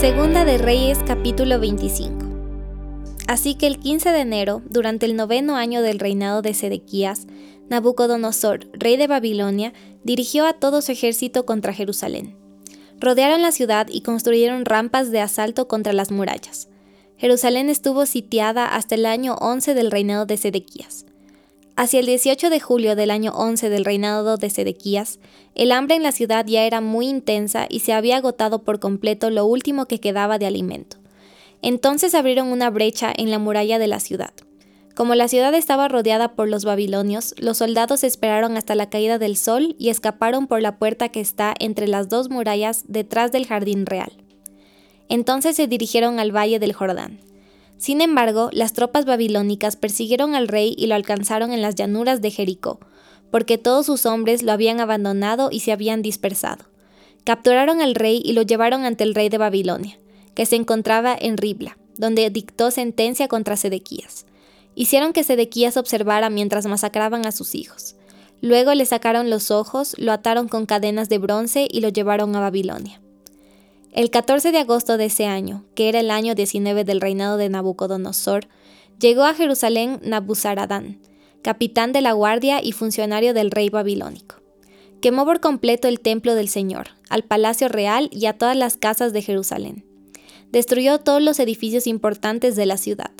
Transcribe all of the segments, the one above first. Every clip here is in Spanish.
Segunda de Reyes capítulo 25 Así que el 15 de enero, durante el noveno año del reinado de Sedequías, Nabucodonosor, rey de Babilonia, dirigió a todo su ejército contra Jerusalén. Rodearon la ciudad y construyeron rampas de asalto contra las murallas. Jerusalén estuvo sitiada hasta el año 11 del reinado de Sedequías. Hacia el 18 de julio del año 11 del reinado de Sedequías, el hambre en la ciudad ya era muy intensa y se había agotado por completo lo último que quedaba de alimento. Entonces abrieron una brecha en la muralla de la ciudad. Como la ciudad estaba rodeada por los babilonios, los soldados esperaron hasta la caída del sol y escaparon por la puerta que está entre las dos murallas detrás del jardín real. Entonces se dirigieron al valle del Jordán. Sin embargo, las tropas babilónicas persiguieron al rey y lo alcanzaron en las llanuras de Jericó, porque todos sus hombres lo habían abandonado y se habían dispersado. Capturaron al rey y lo llevaron ante el rey de Babilonia, que se encontraba en Ribla, donde dictó sentencia contra Sedequías. Hicieron que Sedequías observara mientras masacraban a sus hijos. Luego le sacaron los ojos, lo ataron con cadenas de bronce y lo llevaron a Babilonia. El 14 de agosto de ese año, que era el año 19 del reinado de Nabucodonosor, llegó a Jerusalén Nabuzaradán, capitán de la guardia y funcionario del rey babilónico. Quemó por completo el templo del Señor, al palacio real y a todas las casas de Jerusalén. Destruyó todos los edificios importantes de la ciudad.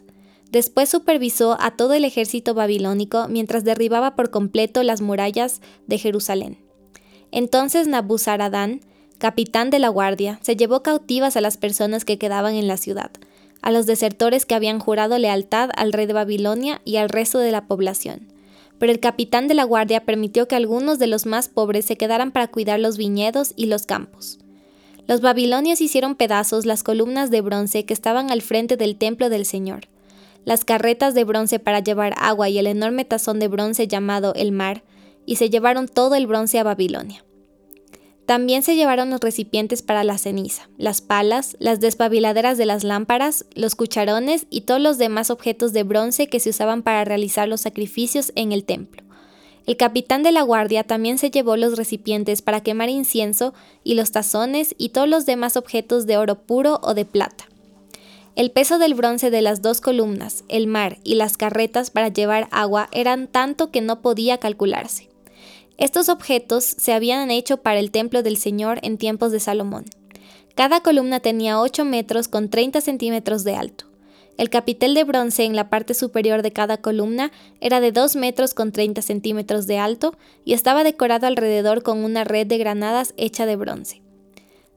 Después supervisó a todo el ejército babilónico mientras derribaba por completo las murallas de Jerusalén. Entonces Nabuzaradán capitán de la guardia, se llevó cautivas a las personas que quedaban en la ciudad, a los desertores que habían jurado lealtad al rey de Babilonia y al resto de la población. Pero el capitán de la guardia permitió que algunos de los más pobres se quedaran para cuidar los viñedos y los campos. Los babilonios hicieron pedazos las columnas de bronce que estaban al frente del templo del Señor, las carretas de bronce para llevar agua y el enorme tazón de bronce llamado el mar, y se llevaron todo el bronce a Babilonia. También se llevaron los recipientes para la ceniza, las palas, las despabiladeras de las lámparas, los cucharones y todos los demás objetos de bronce que se usaban para realizar los sacrificios en el templo. El capitán de la guardia también se llevó los recipientes para quemar incienso y los tazones y todos los demás objetos de oro puro o de plata. El peso del bronce de las dos columnas, el mar y las carretas para llevar agua eran tanto que no podía calcularse. Estos objetos se habían hecho para el templo del Señor en tiempos de Salomón. Cada columna tenía 8 metros con 30 centímetros de alto. El capitel de bronce en la parte superior de cada columna era de 2 metros con 30 centímetros de alto y estaba decorado alrededor con una red de granadas hecha de bronce.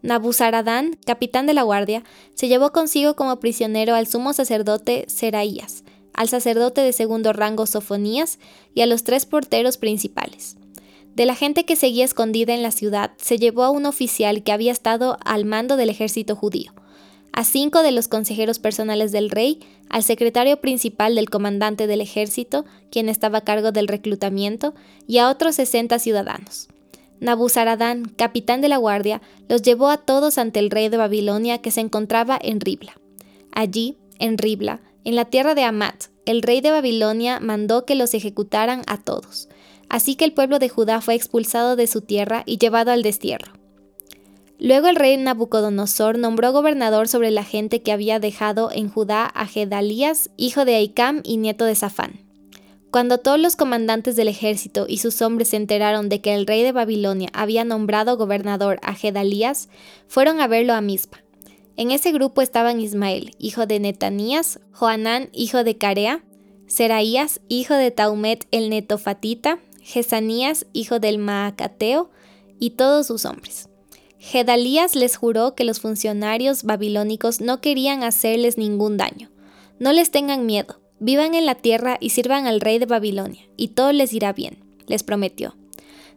Nabuzaradán, capitán de la guardia, se llevó consigo como prisionero al sumo sacerdote Seraías, al sacerdote de segundo rango Sofonías y a los tres porteros principales. De la gente que seguía escondida en la ciudad, se llevó a un oficial que había estado al mando del ejército judío, a cinco de los consejeros personales del rey, al secretario principal del comandante del ejército, quien estaba a cargo del reclutamiento, y a otros 60 ciudadanos. Nabuzaradán, capitán de la guardia, los llevó a todos ante el rey de Babilonia que se encontraba en Ribla. Allí, en Ribla, en la tierra de Amat, el rey de Babilonia mandó que los ejecutaran a todos. Así que el pueblo de Judá fue expulsado de su tierra y llevado al destierro. Luego el rey Nabucodonosor nombró gobernador sobre la gente que había dejado en Judá a Gedalías, hijo de Aicam y nieto de Safán. Cuando todos los comandantes del ejército y sus hombres se enteraron de que el rey de Babilonia había nombrado gobernador a Gedalías, fueron a verlo a Mizpa. En ese grupo estaban Ismael, hijo de Netanías, Joanán, hijo de Carea, Seraías, hijo de Taumet el netofatita, Jesanías, hijo del Maacateo, y todos sus hombres. Gedalías les juró que los funcionarios babilónicos no querían hacerles ningún daño. No les tengan miedo, vivan en la tierra y sirvan al rey de Babilonia, y todo les irá bien, les prometió.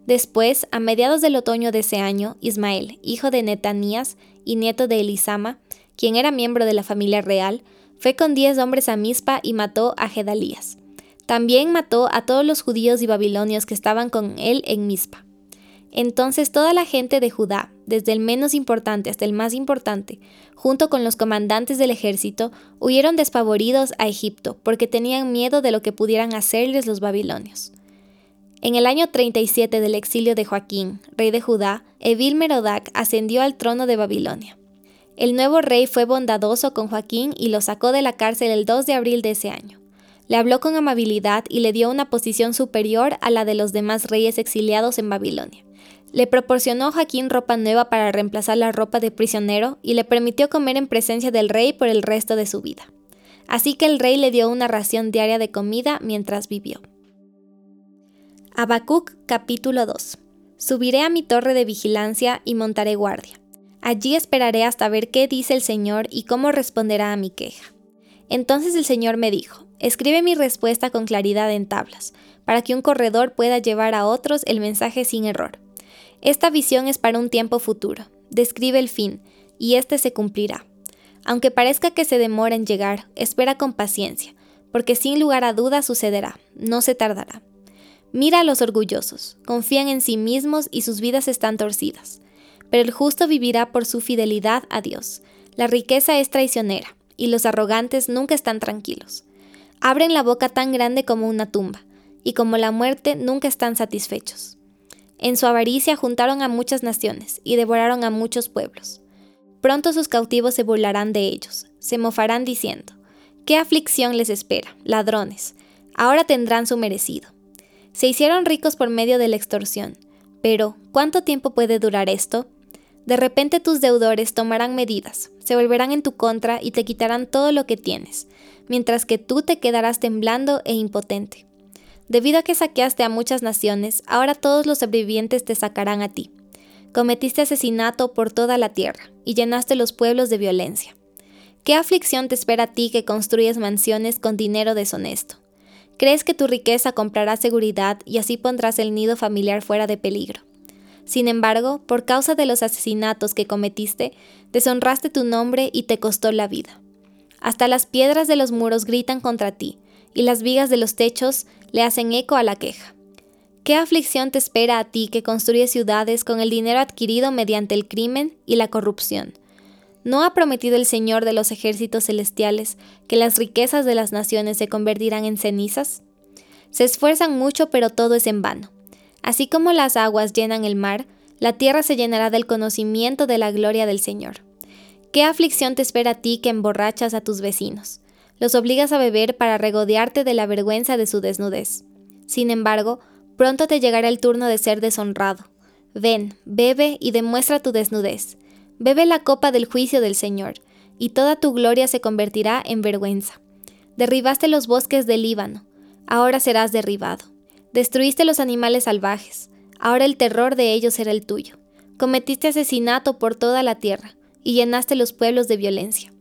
Después, a mediados del otoño de ese año, Ismael, hijo de Netanías y nieto de Elisama, quien era miembro de la familia real, fue con diez hombres a Mizpa y mató a Gedalías. También mató a todos los judíos y babilonios que estaban con él en Mizpa. Entonces toda la gente de Judá, desde el menos importante hasta el más importante, junto con los comandantes del ejército, huyeron despavoridos a Egipto, porque tenían miedo de lo que pudieran hacerles los babilonios. En el año 37 del exilio de Joaquín, rey de Judá, Evil Merodac ascendió al trono de Babilonia. El nuevo rey fue bondadoso con Joaquín y lo sacó de la cárcel el 2 de abril de ese año. Le habló con amabilidad y le dio una posición superior a la de los demás reyes exiliados en Babilonia. Le proporcionó a Joaquín ropa nueva para reemplazar la ropa de prisionero y le permitió comer en presencia del rey por el resto de su vida. Así que el rey le dio una ración diaria de comida mientras vivió. Habacuc capítulo 2 Subiré a mi torre de vigilancia y montaré guardia. Allí esperaré hasta ver qué dice el Señor y cómo responderá a mi queja. Entonces el Señor me dijo, escribe mi respuesta con claridad en tablas, para que un corredor pueda llevar a otros el mensaje sin error. Esta visión es para un tiempo futuro, describe el fin, y éste se cumplirá. Aunque parezca que se demora en llegar, espera con paciencia, porque sin lugar a dudas sucederá, no se tardará. Mira a los orgullosos, confían en sí mismos y sus vidas están torcidas pero el justo vivirá por su fidelidad a Dios. La riqueza es traicionera, y los arrogantes nunca están tranquilos. Abren la boca tan grande como una tumba, y como la muerte nunca están satisfechos. En su avaricia juntaron a muchas naciones y devoraron a muchos pueblos. Pronto sus cautivos se burlarán de ellos, se mofarán diciendo, ¿qué aflicción les espera, ladrones? Ahora tendrán su merecido. Se hicieron ricos por medio de la extorsión, pero ¿cuánto tiempo puede durar esto? De repente tus deudores tomarán medidas, se volverán en tu contra y te quitarán todo lo que tienes, mientras que tú te quedarás temblando e impotente. Debido a que saqueaste a muchas naciones, ahora todos los sobrevivientes te sacarán a ti. Cometiste asesinato por toda la tierra y llenaste los pueblos de violencia. ¿Qué aflicción te espera a ti que construyes mansiones con dinero deshonesto? ¿Crees que tu riqueza comprará seguridad y así pondrás el nido familiar fuera de peligro? Sin embargo, por causa de los asesinatos que cometiste, deshonraste tu nombre y te costó la vida. Hasta las piedras de los muros gritan contra ti, y las vigas de los techos le hacen eco a la queja. ¿Qué aflicción te espera a ti que construyes ciudades con el dinero adquirido mediante el crimen y la corrupción? ¿No ha prometido el Señor de los ejércitos celestiales que las riquezas de las naciones se convertirán en cenizas? Se esfuerzan mucho, pero todo es en vano. Así como las aguas llenan el mar, la tierra se llenará del conocimiento de la gloria del Señor. ¿Qué aflicción te espera a ti que emborrachas a tus vecinos? Los obligas a beber para regodearte de la vergüenza de su desnudez. Sin embargo, pronto te llegará el turno de ser deshonrado. Ven, bebe y demuestra tu desnudez. Bebe la copa del juicio del Señor, y toda tu gloria se convertirá en vergüenza. Derribaste los bosques del Líbano, ahora serás derribado. Destruiste los animales salvajes, ahora el terror de ellos era el tuyo. Cometiste asesinato por toda la tierra y llenaste los pueblos de violencia.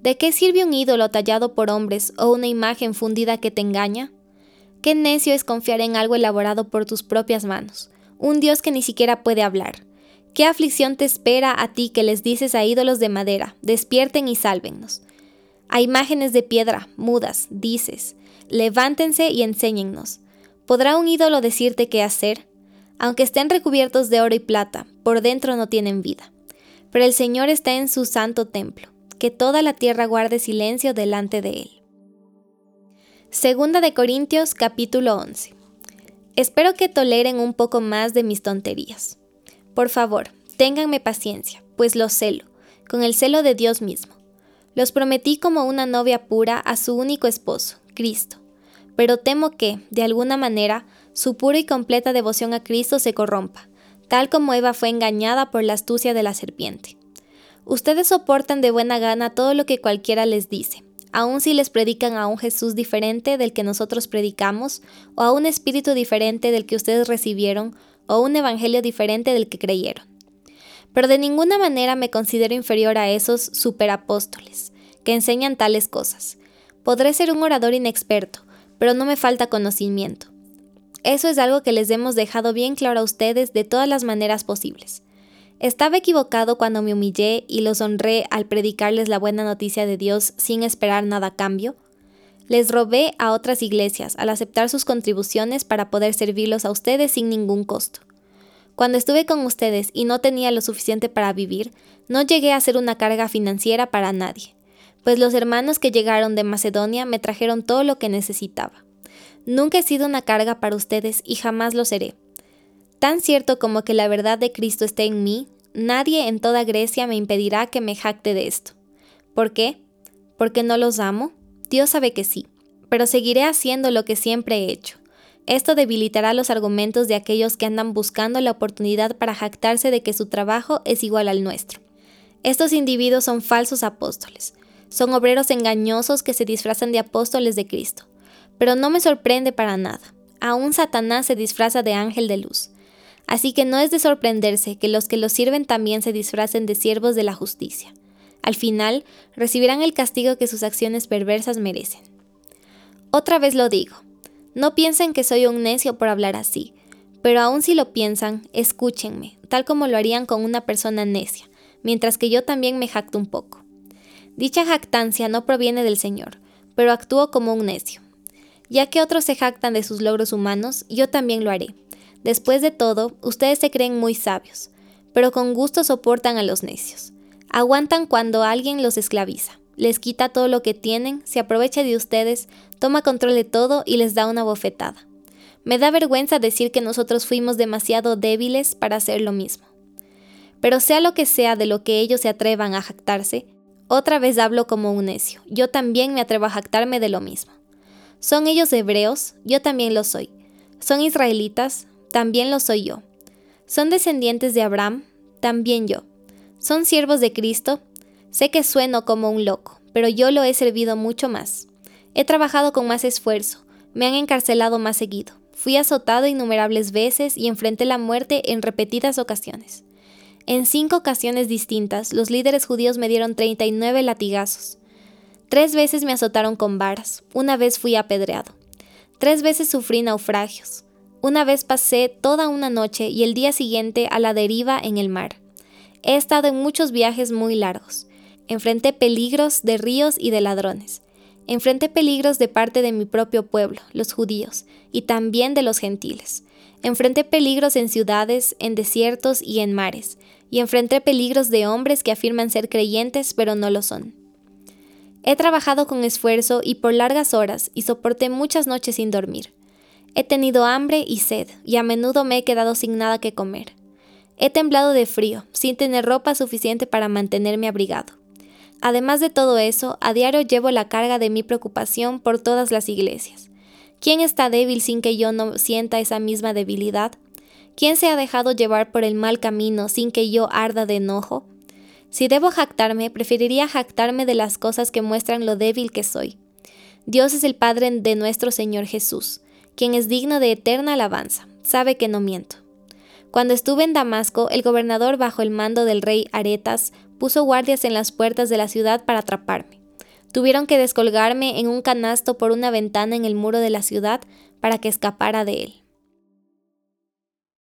¿De qué sirve un ídolo tallado por hombres o una imagen fundida que te engaña? Qué necio es confiar en algo elaborado por tus propias manos, un Dios que ni siquiera puede hablar. ¿Qué aflicción te espera a ti que les dices a ídolos de madera, despierten y sálvennos? A imágenes de piedra, mudas, dices, levántense y enséñennos. ¿Podrá un ídolo decirte qué hacer? Aunque estén recubiertos de oro y plata, por dentro no tienen vida. Pero el Señor está en su santo templo, que toda la tierra guarde silencio delante de él. Segunda de Corintios capítulo 11. Espero que toleren un poco más de mis tonterías. Por favor, ténganme paciencia, pues los celo, con el celo de Dios mismo. Los prometí como una novia pura a su único esposo, Cristo pero temo que, de alguna manera, su pura y completa devoción a Cristo se corrompa, tal como Eva fue engañada por la astucia de la serpiente. Ustedes soportan de buena gana todo lo que cualquiera les dice, aun si les predican a un Jesús diferente del que nosotros predicamos, o a un espíritu diferente del que ustedes recibieron, o un evangelio diferente del que creyeron. Pero de ninguna manera me considero inferior a esos superapóstoles, que enseñan tales cosas. Podré ser un orador inexperto, pero no me falta conocimiento. Eso es algo que les hemos dejado bien claro a ustedes de todas las maneras posibles. Estaba equivocado cuando me humillé y los honré al predicarles la buena noticia de Dios sin esperar nada a cambio. Les robé a otras iglesias al aceptar sus contribuciones para poder servirlos a ustedes sin ningún costo. Cuando estuve con ustedes y no tenía lo suficiente para vivir, no llegué a ser una carga financiera para nadie pues los hermanos que llegaron de Macedonia me trajeron todo lo que necesitaba. Nunca he sido una carga para ustedes y jamás lo seré. Tan cierto como que la verdad de Cristo esté en mí, nadie en toda Grecia me impedirá que me jacte de esto. ¿Por qué? ¿Porque no los amo? Dios sabe que sí, pero seguiré haciendo lo que siempre he hecho. Esto debilitará los argumentos de aquellos que andan buscando la oportunidad para jactarse de que su trabajo es igual al nuestro. Estos individuos son falsos apóstoles, son obreros engañosos que se disfrazan de apóstoles de Cristo. Pero no me sorprende para nada. Aún Satanás se disfraza de ángel de luz. Así que no es de sorprenderse que los que lo sirven también se disfracen de siervos de la justicia. Al final, recibirán el castigo que sus acciones perversas merecen. Otra vez lo digo, no piensen que soy un necio por hablar así, pero aun si lo piensan, escúchenme, tal como lo harían con una persona necia, mientras que yo también me jacto un poco. Dicha jactancia no proviene del Señor, pero actúo como un necio. Ya que otros se jactan de sus logros humanos, yo también lo haré. Después de todo, ustedes se creen muy sabios, pero con gusto soportan a los necios. Aguantan cuando alguien los esclaviza, les quita todo lo que tienen, se aprovecha de ustedes, toma control de todo y les da una bofetada. Me da vergüenza decir que nosotros fuimos demasiado débiles para hacer lo mismo. Pero sea lo que sea de lo que ellos se atrevan a jactarse, otra vez hablo como un necio. Yo también me atrevo a jactarme de lo mismo. ¿Son ellos hebreos? Yo también lo soy. ¿Son israelitas? También lo soy yo. ¿Son descendientes de Abraham? También yo. ¿Son siervos de Cristo? Sé que sueno como un loco, pero yo lo he servido mucho más. He trabajado con más esfuerzo, me han encarcelado más seguido. Fui azotado innumerables veces y enfrenté la muerte en repetidas ocasiones. En cinco ocasiones distintas, los líderes judíos me dieron 39 latigazos. Tres veces me azotaron con varas, una vez fui apedreado. Tres veces sufrí naufragios. Una vez pasé toda una noche y el día siguiente a la deriva en el mar. He estado en muchos viajes muy largos. Enfrenté peligros de ríos y de ladrones. Enfrenté peligros de parte de mi propio pueblo, los judíos, y también de los gentiles. Enfrenté peligros en ciudades, en desiertos y en mares, y enfrenté peligros de hombres que afirman ser creyentes pero no lo son. He trabajado con esfuerzo y por largas horas y soporté muchas noches sin dormir. He tenido hambre y sed y a menudo me he quedado sin nada que comer. He temblado de frío, sin tener ropa suficiente para mantenerme abrigado. Además de todo eso, a diario llevo la carga de mi preocupación por todas las iglesias. ¿Quién está débil sin que yo no sienta esa misma debilidad? ¿Quién se ha dejado llevar por el mal camino sin que yo arda de enojo? Si debo jactarme, preferiría jactarme de las cosas que muestran lo débil que soy. Dios es el Padre de nuestro Señor Jesús, quien es digno de eterna alabanza, sabe que no miento. Cuando estuve en Damasco, el gobernador bajo el mando del rey Aretas puso guardias en las puertas de la ciudad para atraparme. Tuvieron que descolgarme en un canasto por una ventana en el muro de la ciudad para que escapara de él.